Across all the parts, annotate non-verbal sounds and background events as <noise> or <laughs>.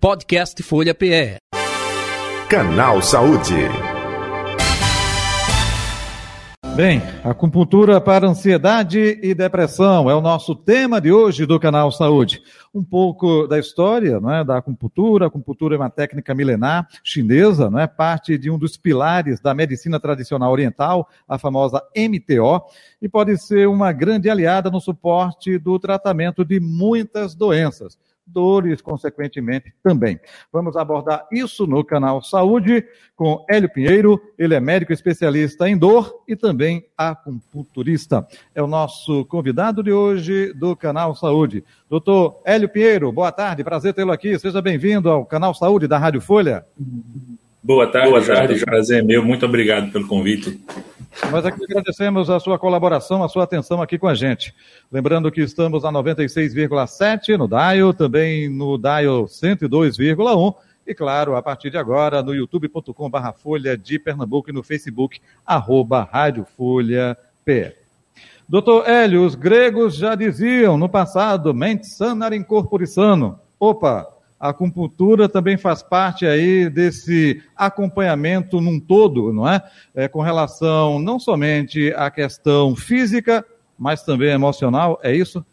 Podcast Folha PE. Canal Saúde. Bem, acupuntura para ansiedade e depressão é o nosso tema de hoje do canal Saúde. Um pouco da história né, da acupuntura. A acupuntura é uma técnica milenar chinesa, é parte de um dos pilares da medicina tradicional oriental, a famosa MTO, e pode ser uma grande aliada no suporte do tratamento de muitas doenças dores, consequentemente, também. Vamos abordar isso no canal Saúde com Hélio Pinheiro, ele é médico especialista em dor e também acupunturista. É o nosso convidado de hoje do canal Saúde. Doutor Hélio Pinheiro, boa tarde, prazer tê-lo aqui. Seja bem-vindo ao canal Saúde da Rádio Folha. Boa tarde, boa tarde. Prazer é meu. Muito obrigado pelo convite. Nós aqui agradecemos a sua colaboração, a sua atenção aqui com a gente. Lembrando que estamos a 96,7 no Dial, também no Dial 102,1 e, claro, a partir de agora no youtube.com barra Folha de Pernambuco e no Facebook, arroba Rádio Folha P. Doutor Hélio, os gregos já diziam no passado, mente sana in corpore sano. Opa, a acupuntura também faz parte aí desse acompanhamento num todo, não é? é? Com relação não somente à questão física, mas também emocional, é isso?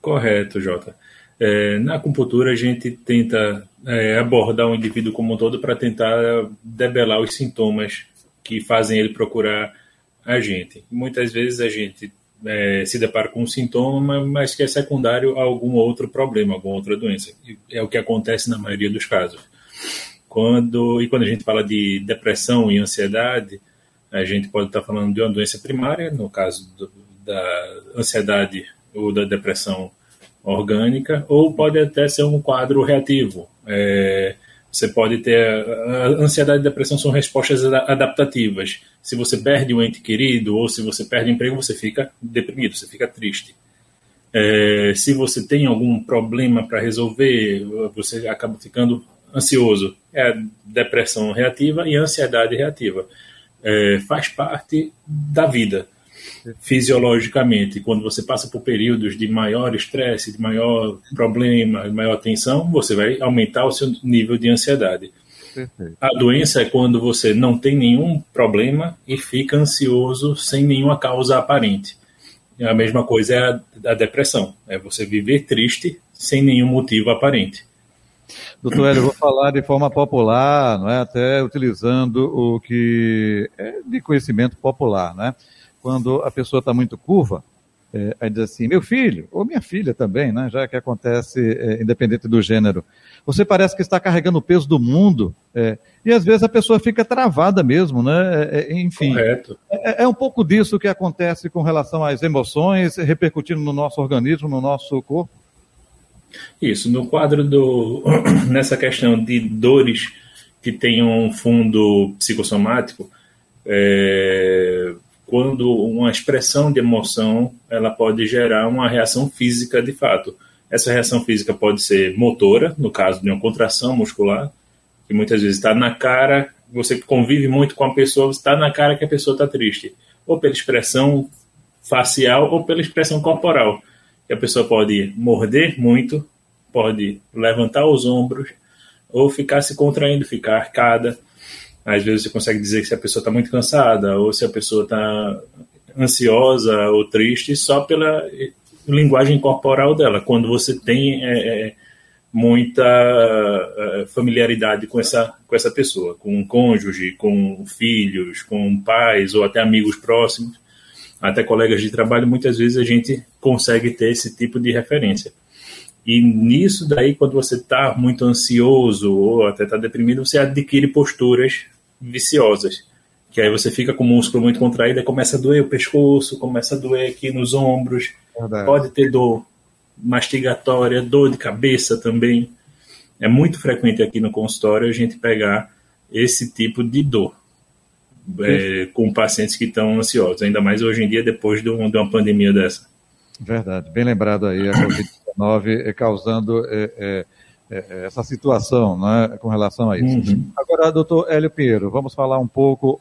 Correto, Jota. É, na acupuntura a gente tenta é, abordar o indivíduo como um todo para tentar debelar os sintomas que fazem ele procurar a gente. Muitas vezes a gente é, se depara com um sintoma, mas que é secundário a algum outro problema, alguma outra doença. É o que acontece na maioria dos casos. Quando, e quando a gente fala de depressão e ansiedade, a gente pode estar falando de uma doença primária, no caso do, da ansiedade ou da depressão orgânica, ou pode até ser um quadro reativo. É, você pode ter. Ansiedade e depressão são respostas adaptativas. Se você perde um ente querido ou se você perde emprego, você fica deprimido, você fica triste. É, se você tem algum problema para resolver, você acaba ficando ansioso. É a depressão reativa e a ansiedade reativa. É, faz parte da vida fisiologicamente, quando você passa por períodos de maior estresse, de maior problema, de maior tensão, você vai aumentar o seu nível de ansiedade. Perfeito. A doença é quando você não tem nenhum problema e fica ansioso sem nenhuma causa aparente. A mesma coisa é a, a depressão, é você viver triste sem nenhum motivo aparente. Doutor Hélio, eu vou falar de forma popular, não é? até utilizando o que é de conhecimento popular. Né? Quando a pessoa está muito curva, é, aí diz assim, meu filho, ou minha filha também, né, já que acontece é, independente do gênero, você parece que está carregando o peso do mundo, é, e às vezes a pessoa fica travada mesmo, né, é, é, enfim. Correto. É, é, um pouco disso que acontece com relação às emoções, repercutindo no nosso organismo, no nosso corpo? Isso, no quadro do, <clears throat> nessa questão de dores que tem um fundo psicossomático, é, quando uma expressão de emoção ela pode gerar uma reação física de fato. Essa reação física pode ser motora, no caso de uma contração muscular, que muitas vezes está na cara, você convive muito com a pessoa, está na cara que a pessoa está triste, ou pela expressão facial ou pela expressão corporal. Que a pessoa pode morder muito, pode levantar os ombros, ou ficar se contraindo, ficar arcada às vezes você consegue dizer se a pessoa está muito cansada ou se a pessoa está ansiosa ou triste só pela linguagem corporal dela. Quando você tem é, muita familiaridade com essa, com essa pessoa, com um cônjuge, com filhos, com pais ou até amigos próximos, até colegas de trabalho, muitas vezes a gente consegue ter esse tipo de referência. E nisso daí, quando você está muito ansioso ou até está deprimido, você adquire posturas viciosas. Que aí você fica com o músculo muito contraído e começa a doer o pescoço, começa a doer aqui nos ombros. Verdade. Pode ter dor mastigatória, dor de cabeça também. É muito frequente aqui no consultório a gente pegar esse tipo de dor é, com pacientes que estão ansiosos, ainda mais hoje em dia, depois de, um, de uma pandemia dessa. Verdade, bem lembrado aí, a Covid-19 causando é, é, é, essa situação né, com relação a isso. Uhum. Agora, doutor Hélio Pinheiro, vamos falar um pouco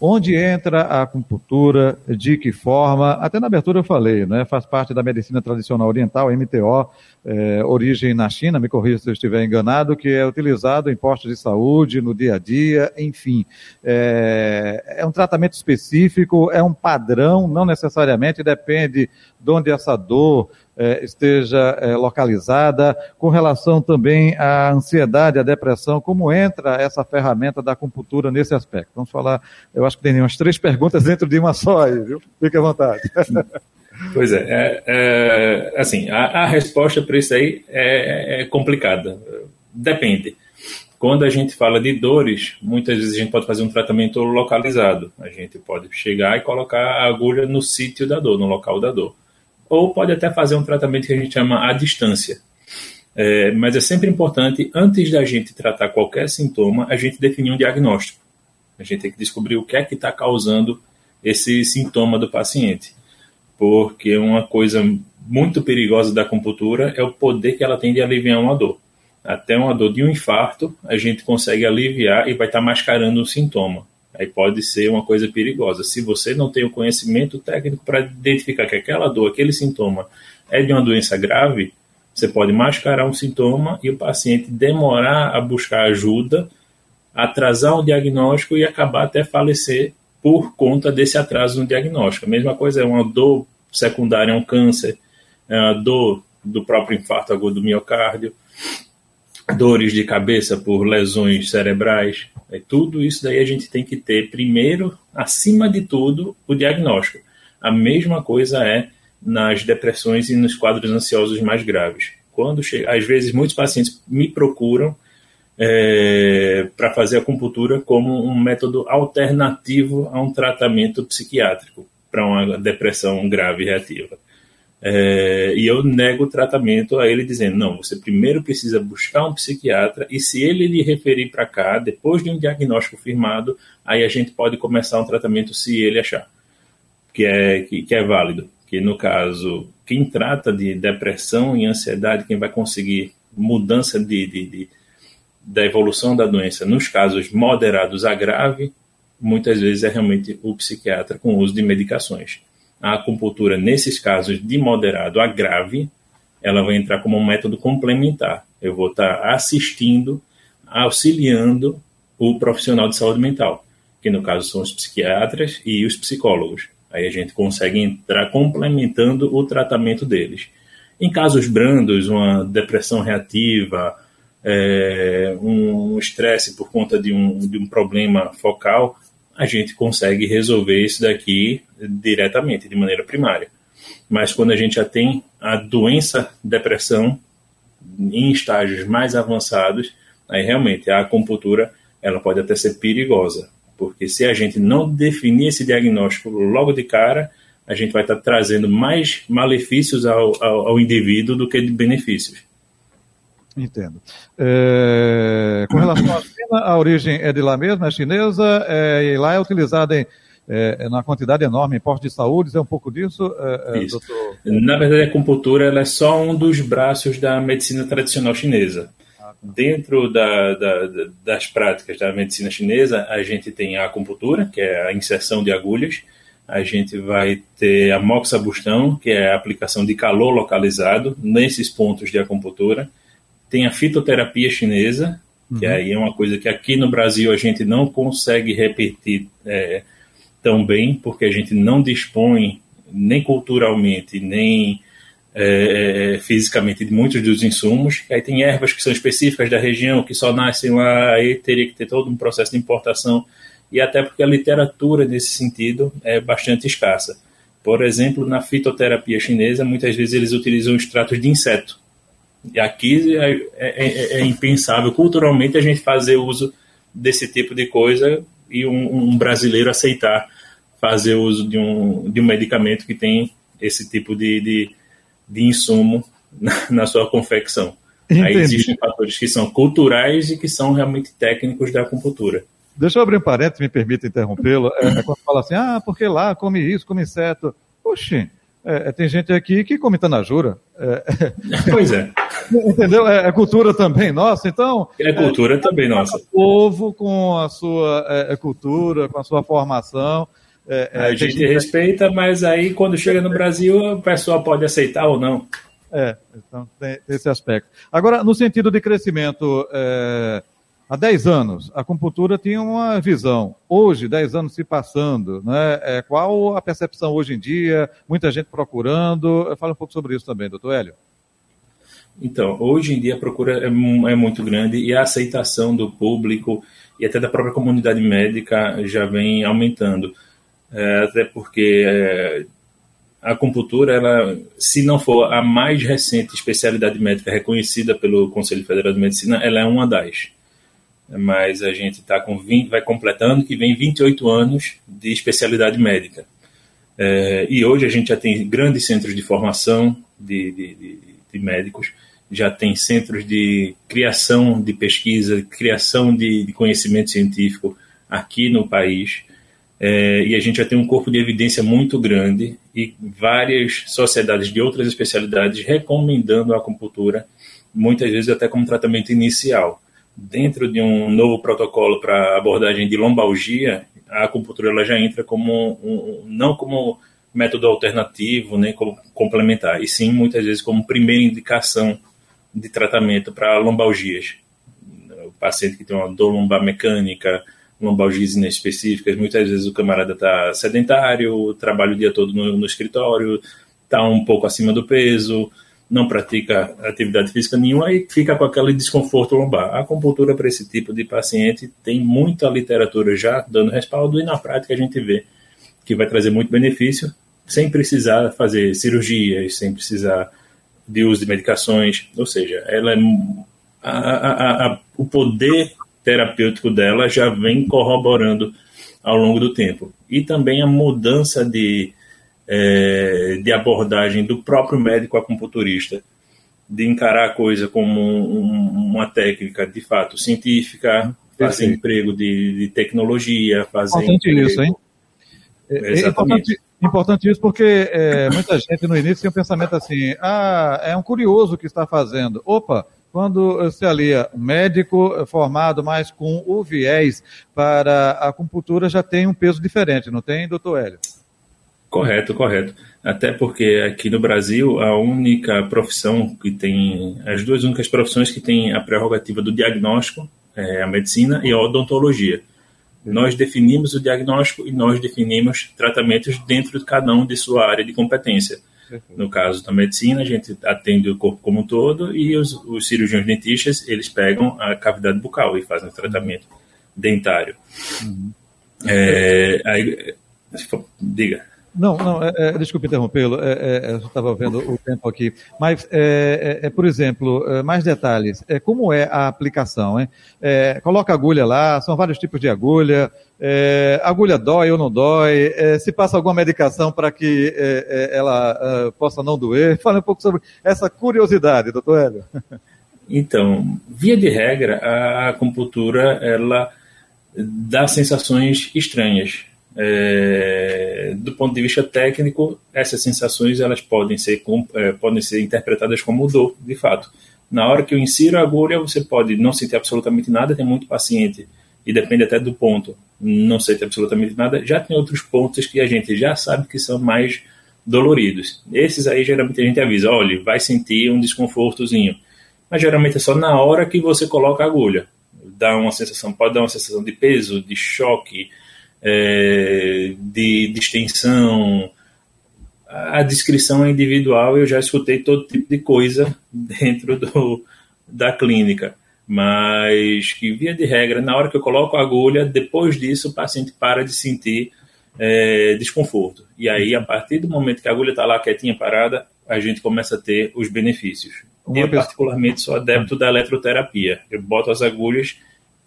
Onde entra a acupuntura, de que forma? Até na abertura eu falei, né? Faz parte da medicina tradicional oriental, MTO, é, origem na China, me corrija se eu estiver enganado, que é utilizado em postos de saúde, no dia a dia, enfim. É, é um tratamento específico, é um padrão, não necessariamente depende de onde essa dor é, esteja é, localizada, com relação também à ansiedade, à depressão, como entra essa ferramenta da acupuntura nesse aspecto? Vamos falar, eu acho que tem umas três perguntas dentro de uma só aí, viu? Fique à vontade. <laughs> Pois é, é, é assim, a, a resposta para isso aí é, é complicada. Depende. Quando a gente fala de dores, muitas vezes a gente pode fazer um tratamento localizado. A gente pode chegar e colocar a agulha no sítio da dor, no local da dor ou pode até fazer um tratamento que a gente chama à distância. É, mas é sempre importante, antes da gente tratar qualquer sintoma, a gente definir um diagnóstico. A gente tem que descobrir o que é que está causando esse sintoma do paciente. Porque uma coisa muito perigosa da acupuntura é o poder que ela tem de aliviar uma dor. Até uma dor de um infarto, a gente consegue aliviar e vai estar tá mascarando o sintoma aí pode ser uma coisa perigosa. Se você não tem o conhecimento técnico para identificar que aquela dor, aquele sintoma é de uma doença grave, você pode mascarar um sintoma e o paciente demorar a buscar ajuda, atrasar o diagnóstico e acabar até falecer por conta desse atraso no diagnóstico. A mesma coisa é uma dor secundária a um câncer, é uma dor do próprio infarto agudo do miocárdio dores de cabeça por lesões cerebrais. É, tudo isso daí a gente tem que ter, primeiro, acima de tudo, o diagnóstico. A mesma coisa é nas depressões e nos quadros ansiosos mais graves. Quando chega, às vezes muitos pacientes me procuram é, para fazer acupuntura como um método alternativo a um tratamento psiquiátrico para uma depressão grave reativa. É, e eu nego o tratamento a ele dizendo: não, você primeiro precisa buscar um psiquiatra e se ele lhe referir para cá, depois de um diagnóstico firmado, aí a gente pode começar um tratamento se ele achar que é, que, que é válido. Que no caso, quem trata de depressão e ansiedade, quem vai conseguir mudança de, de, de da evolução da doença nos casos moderados a grave, muitas vezes é realmente o psiquiatra com uso de medicações a acupuntura, nesses casos de moderado a grave, ela vai entrar como um método complementar. Eu vou estar assistindo, auxiliando o profissional de saúde mental, que no caso são os psiquiatras e os psicólogos. Aí a gente consegue entrar complementando o tratamento deles. Em casos brandos, uma depressão reativa, é, um estresse por conta de um, de um problema focal, a gente consegue resolver isso daqui diretamente, de maneira primária. Mas quando a gente já tem a doença depressão em estágios mais avançados, aí realmente a acupuntura ela pode até ser perigosa, porque se a gente não definir esse diagnóstico logo de cara, a gente vai estar trazendo mais malefícios ao, ao, ao indivíduo do que benefícios. Entendo. É, com relação à China, a origem é de lá mesmo, é chinesa, é, e lá é utilizada em, é, na quantidade enorme em postos de saúde, é um pouco disso, é, é Isso. doutor? Na verdade, a acupuntura ela é só um dos braços da medicina tradicional chinesa. Ah, tá. Dentro da, da, das práticas da medicina chinesa, a gente tem a acupuntura, que é a inserção de agulhas, a gente vai ter a moxabustão, que é a aplicação de calor localizado nesses pontos de acupuntura, tem a fitoterapia chinesa, que uhum. aí é uma coisa que aqui no Brasil a gente não consegue repetir é, tão bem, porque a gente não dispõe nem culturalmente, nem é, é, fisicamente de muitos dos insumos. Aí tem ervas que são específicas da região, que só nascem lá, aí teria que ter todo um processo de importação, e até porque a literatura nesse sentido é bastante escassa. Por exemplo, na fitoterapia chinesa, muitas vezes eles utilizam extratos de inseto e aqui é, é, é, é, impensável culturalmente a gente fazer uso desse tipo de coisa e um, um, brasileiro aceitar fazer uso de um, de um medicamento que tem esse tipo de, de, de insumo na, na, sua confecção. Entendi. Aí existem fatores que são culturais e que são realmente técnicos da acupuntura. Deixa eu abrir um parênteses, me permita interrompê-lo. É, é quando fala assim, ah, porque lá come isso, come inseto. Oxi, é, tem gente aqui que come tanajura. É, <laughs> pois é. <laughs> Entendeu? É, é, cultura também nossa, então. É cultura é, também nossa. O povo com a sua é, é cultura, com a sua formação. É, a gente, gente respeita, mas aí quando chega no Brasil, o pessoal pode aceitar ou não. É, então tem esse aspecto. Agora, no sentido de crescimento, é, há 10 anos, a acupuntura tinha uma visão. Hoje, 10 anos se passando, né, é, qual a percepção hoje em dia? Muita gente procurando. Fala um pouco sobre isso também, doutor Hélio. Então, hoje em dia a procura é, é, muito grande e a aceitação do público e até da própria comunidade médica já vem aumentando. É, até porque é, a acupuntura, ela, se não for a mais recente especialidade médica reconhecida pelo Conselho Federal de Medicina, ela é uma das. Mas a gente tá com 20, vai completando que vem 28 anos de especialidade médica. É, e hoje a gente já tem grandes centros de formação de, de, de, de médicos, já tem centros de criação de pesquisa, criação de, de conhecimento científico aqui no país. É, e a gente já tem um corpo de evidência muito grande e várias sociedades de outras especialidades recomendando a acupuntura, muitas vezes até como tratamento inicial. Dentro de um novo protocolo para abordagem de lombalgia, a acupuntura ela já entra como um, não como método alternativo, nem como complementar, e sim muitas vezes como primeira indicação de tratamento para lombalgias. O paciente que tem uma dor lombar mecânica, lombalgias específicas, muitas vezes o camarada está sedentário, trabalha o dia todo no, no escritório, está um pouco acima do peso, não pratica atividade física nenhuma e fica com aquele desconforto lombar. A acupuntura para esse tipo de paciente tem muita literatura já dando respaldo e na prática a gente vê que vai trazer muito benefício sem precisar fazer cirurgias, sem precisar de uso de medicações, ou seja, ela é a, a, a, o poder terapêutico dela já vem corroborando ao longo do tempo. E também a mudança de, é, de abordagem do próprio médico acupunturista, de encarar a coisa como um, uma técnica de fato científica, fazer Sim. emprego de, de, tecnologia, fazer. Importante emprego... isso, hein? É, é importante, importante, isso porque é, muita gente no início tem um pensamento assim: ah, é um curioso que está fazendo. Opa, quando se alia um médico formado mais com o viés para a acupuntura, já tem um peso diferente, não tem, doutor Hélio? Correto, correto. Até porque aqui no Brasil, a única profissão que tem, as duas únicas profissões que têm a prerrogativa do diagnóstico é a medicina e a odontologia. Nós definimos o diagnóstico e nós definimos tratamentos dentro de cada um de sua área de competência. No caso da medicina, a gente atende o corpo como um todo e os, os cirurgiões dentistas, eles pegam a cavidade bucal e fazem o tratamento dentário. Uhum. É, aí, diga. Não, não, é, é, desculpe interrompê-lo, é, é, eu estava vendo o tempo aqui. Mas, é, é, é por exemplo, mais detalhes. É, como é a aplicação? Hein? coloca agulha lá, são vários tipos de agulha. agulha dói ou não dói? se passa alguma medicação para que ela possa não doer? <laughs> Fala um pouco sobre essa curiosidade, doutor Hélio. Então, via de regra, a acupuntura, ela dá sensações estranhas é, do ponto de vista técnico, essas sensações elas podem ser, é, podem ser interpretadas como dor, de fato. Na hora que eu insiro a agulha, você pode não sentir absolutamente nada, tem muito paciente, e depende até do ponto, não sente absolutamente nada. Já tem outros pontos que a gente já sabe que são mais doloridos. Esses aí, geralmente, a gente avisa, olha, vai sentir um desconfortozinho. Mas geralmente é só na hora que você coloca a agulha. Dá uma sensação, pode dar uma sensação de peso, de choque, é, de, extensão. A descrição é individual, eu já escutei todo tipo de coisa dentro do, da clínica, mas que, via de regra, na hora que eu coloco a agulha, depois disso o paciente para de sentir é, desconforto. E aí, a partir do momento que a agulha está lá quietinha, parada, a gente começa a ter os benefícios. Uma eu, particularmente, sou adepto da eletroterapia. Eu boto as agulhas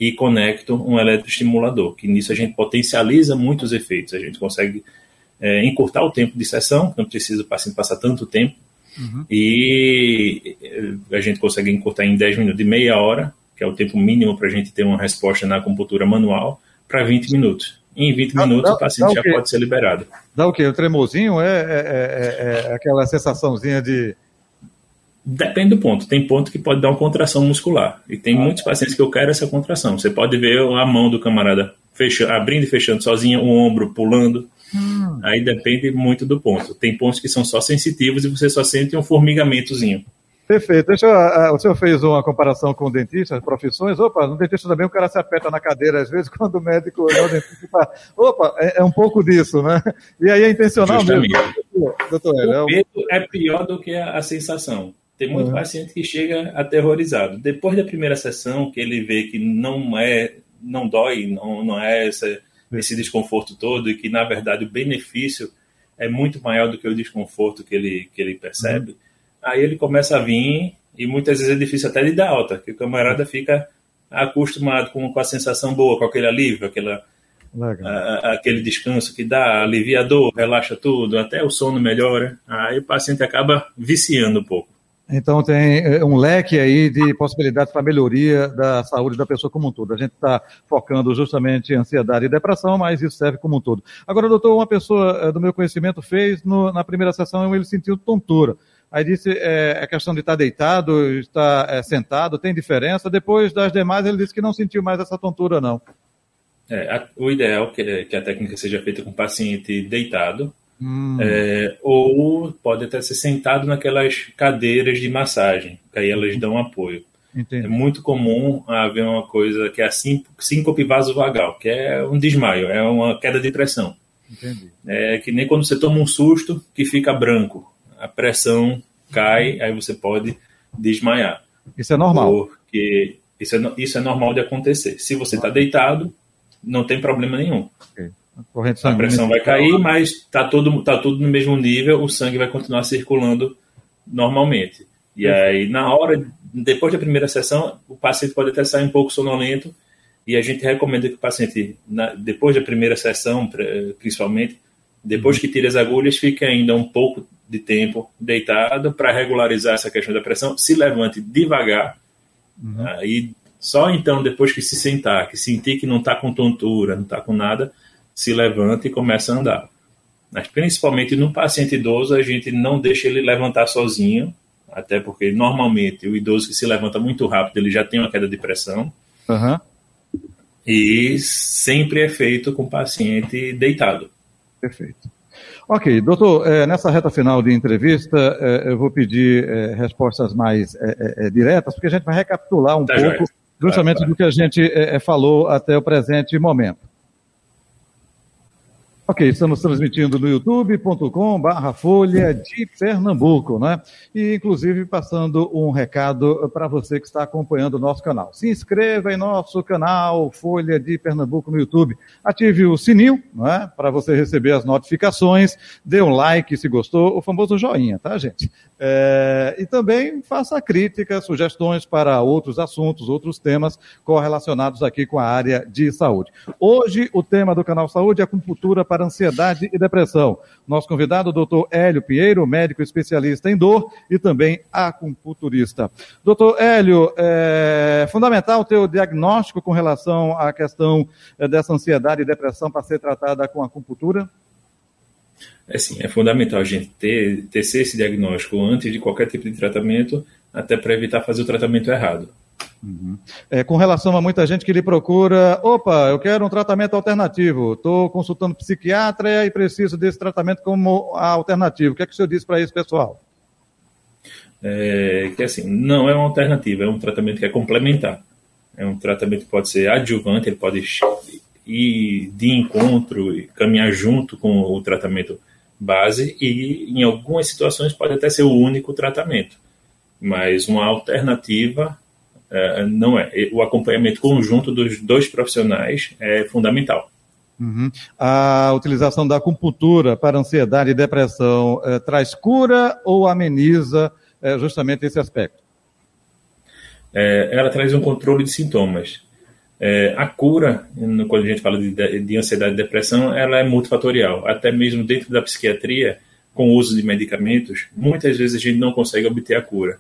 e conecto um eletroestimulador, que nisso a gente potencializa muitos efeitos. A gente consegue é, encurtar o tempo de sessão, não precisa o paciente passar tanto tempo, uhum. e é, a gente consegue encurtar em 10 minutos, de meia hora, que é o tempo mínimo para a gente ter uma resposta na acupuntura manual, para 20 minutos. Em 20 dá, minutos dá, o paciente já pode ser liberado. Dá o quê? O tremorzinho é, é, é, é aquela sensaçãozinha de Depende do ponto. Tem ponto que pode dar uma contração muscular. E tem ah. muitos pacientes que eu quero essa contração. Você pode ver a mão do camarada fechando, abrindo e fechando sozinha, o ombro pulando. Hum. Aí depende muito do ponto. Tem pontos que são só sensitivos e você só sente um formigamentozinho. Perfeito. Deixa eu, uh, o senhor fez uma comparação com o dentista, as profissões. Opa, no dentista também o cara se aperta na cadeira, às vezes, <laughs> quando o médico não, o dentista fala, opa, é, é, um pouco disso, né? E aí é intencional Justamente. mesmo. Doutor, o é, medo é pior do que a, a sensação. Tem muito uhum. paciente que chega aterrorizado. Depois da primeira sessão, que ele vê que não é, não dói, não, não é essa, esse desconforto todo e que, na verdade, o benefício é muito maior do que o desconforto que ele, que ele percebe. Uhum aí ele começa a vir e muitas vezes é difícil até de dar alta, que o camarada fica acostumado com, com a sensação boa, com aquele alívio, aquela, a, aquele descanso que dá, alivia a dor, relaxa tudo, até o sono melhora, aí o paciente acaba viciando um pouco. Então tem eh, um leque aí de possibilidades para melhoria da saúde da pessoa como um todo. A gente está focando justamente em ansiedade e depressão, mas isso serve como um todo. Agora, doutor, uma pessoa eh, do meu conhecimento fez no, na primeira sessão ele sentiu tontura. Aí disse é, a questão de estar deitado, estar é, sentado, tem diferença. Depois das demais, ele disse que não sentiu mais essa tontura, não. É, a, o ideal é que a técnica seja feita com o paciente deitado, hum. é, ou pode até ser sentado naquelas cadeiras de massagem, que aí elas dão apoio. Entendi. É muito comum haver uma coisa que é a síncope vasovagal, que é um desmaio, é uma queda de pressão. Entendi. É que nem quando você toma um susto que fica branco a pressão cai, aí você pode desmaiar. Isso é normal. Porque isso é, isso é normal de acontecer. Se você está deitado, não tem problema nenhum. Okay. A, a pressão vai cair, mas está tudo, tá tudo no mesmo nível, o sangue vai continuar circulando normalmente. E aí, na hora, depois da primeira sessão, o paciente pode até sair um pouco sonolento, e a gente recomenda que o paciente, na, depois da primeira sessão, principalmente, depois que tira as agulhas, fique ainda um pouco de tempo deitado para regularizar essa questão da pressão, se levante devagar, uhum. aí só então, depois que se sentar, que sentir que não está com tontura, não está com nada, se levanta e começa a andar. Mas principalmente no paciente idoso, a gente não deixa ele levantar sozinho, até porque normalmente o idoso que se levanta muito rápido, ele já tem uma queda de pressão. Uhum. E sempre é feito com o paciente deitado. Perfeito. Ok, doutor, é, nessa reta final de entrevista, é, eu vou pedir é, respostas mais diretas, porque a gente vai recapitular um tá pouco justamente do que a gente falou até o presente momento. Ok, estamos transmitindo no youtube.com barra Folha de Pernambuco, né? E inclusive passando um recado para você que está acompanhando o nosso canal. Se inscreva em nosso canal Folha de Pernambuco no YouTube. Ative o sininho, né? Para você receber as notificações. Dê um like se gostou, o famoso joinha, tá, gente? É, e também faça críticas, sugestões para outros assuntos, outros temas correlacionados aqui com a área de saúde. Hoje, o tema do canal Saúde é acupuntura para ansiedade e depressão. Nosso convidado, doutor Hélio Pinheiro, médico especialista em dor e também acupunturista. Doutor Hélio, é fundamental o diagnóstico com relação à questão é, dessa ansiedade e depressão para ser tratada com acupuntura? É sim, é fundamental a gente ter, ter esse diagnóstico antes de qualquer tipo de tratamento, até para evitar fazer o tratamento errado. Uhum. É, com relação a muita gente que lhe procura, opa, eu quero um tratamento alternativo, estou consultando psiquiatra e preciso desse tratamento como alternativo. O que é que o senhor diz para esse pessoal? É, que assim, não é uma alternativa, é um tratamento que é complementar. É um tratamento que pode ser adjuvante, ele pode ir de encontro e caminhar junto com o tratamento base e em algumas situações pode até ser o único tratamento, mas uma alternativa uh, não é. O acompanhamento conjunto dos dois profissionais é fundamental. Uhum. A utilização da acupuntura para ansiedade e depressão uh, traz cura ou ameniza uh, justamente esse aspecto? ela traz um controle de sintomas. É, a cura, quando a gente fala de, de, ansiedade e depressão, ela é multifatorial. Até mesmo dentro da psiquiatria, com o uso de medicamentos, muitas vezes a gente não consegue obter a cura.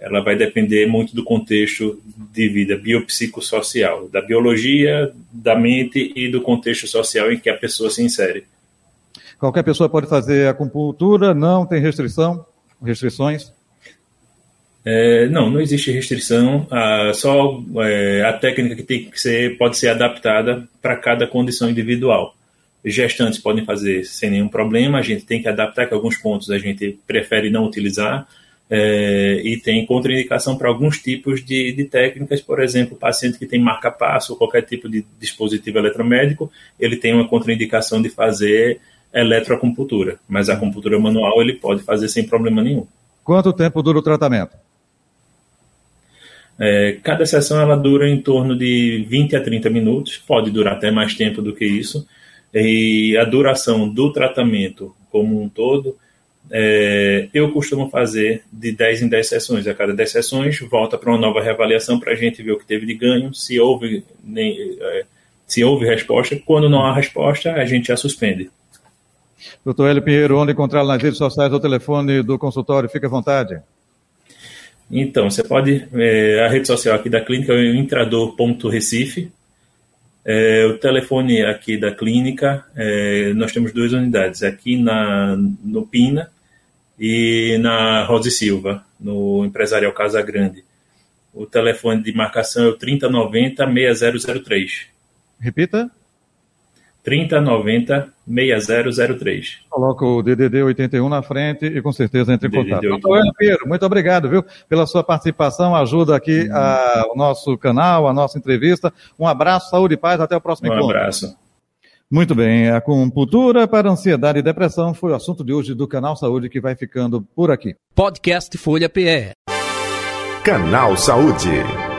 Ela vai depender muito do contexto de vida biopsicossocial, da biologia, da mente e do contexto social em que a pessoa se insere. Qualquer pessoa pode fazer acupuntura, não tem restrição, restrições? É, não, não existe restrição. A, só é, a técnica que tem que ser pode ser adaptada para cada condição individual. Gestantes podem fazer sem nenhum problema. A gente tem que adaptar que alguns pontos a gente prefere não utilizar. É, e tem contraindicação para alguns tipos de, de, técnicas, por exemplo, paciente que tem marca-passo ou qualquer tipo de dispositivo eletromédico, ele tem uma contraindicação de fazer eletroacupuntura, mas a acupuntura manual ele pode fazer sem problema nenhum. Quanto tempo dura o tratamento? É, cada sessão ela dura em torno de 20 a 30 minutos, pode durar até mais tempo do que isso, e a duração do tratamento como um todo é, eu costumo fazer de 10 em 10 sessões. A cada 10 sessões, volta para uma nova reavaliação para a gente ver o que teve de ganho, se houve, nem, é, se houve resposta. Quando não há resposta, a gente a suspende. Doutor Hélio Pinheiro, onde encontrá-lo nas redes sociais ou telefone do consultório? Fique à vontade. Então, você pode. É, a rede social aqui da clínica é o intrador.recife. É, o telefone aqui da clínica, é, nós temos duas unidades, aqui na, no Pina e na Rosa Silva, no Empresarial Casa Grande. O telefone de marcação é o 3090-6003. Repita. 3090-6003. Coloca o DDD 81 na frente e com certeza entre em contato. Doutor Pedro, muito obrigado, viu, pela sua participação, ajuda aqui hum. a, o nosso canal, a nossa entrevista. Um abraço, saúde e paz, até o próximo um encontro. Um abraço. Muito bem, a acupuntura para ansiedade e depressão foi o assunto de hoje do Canal Saúde que vai ficando por aqui. Podcast Folha PE. Canal Saúde.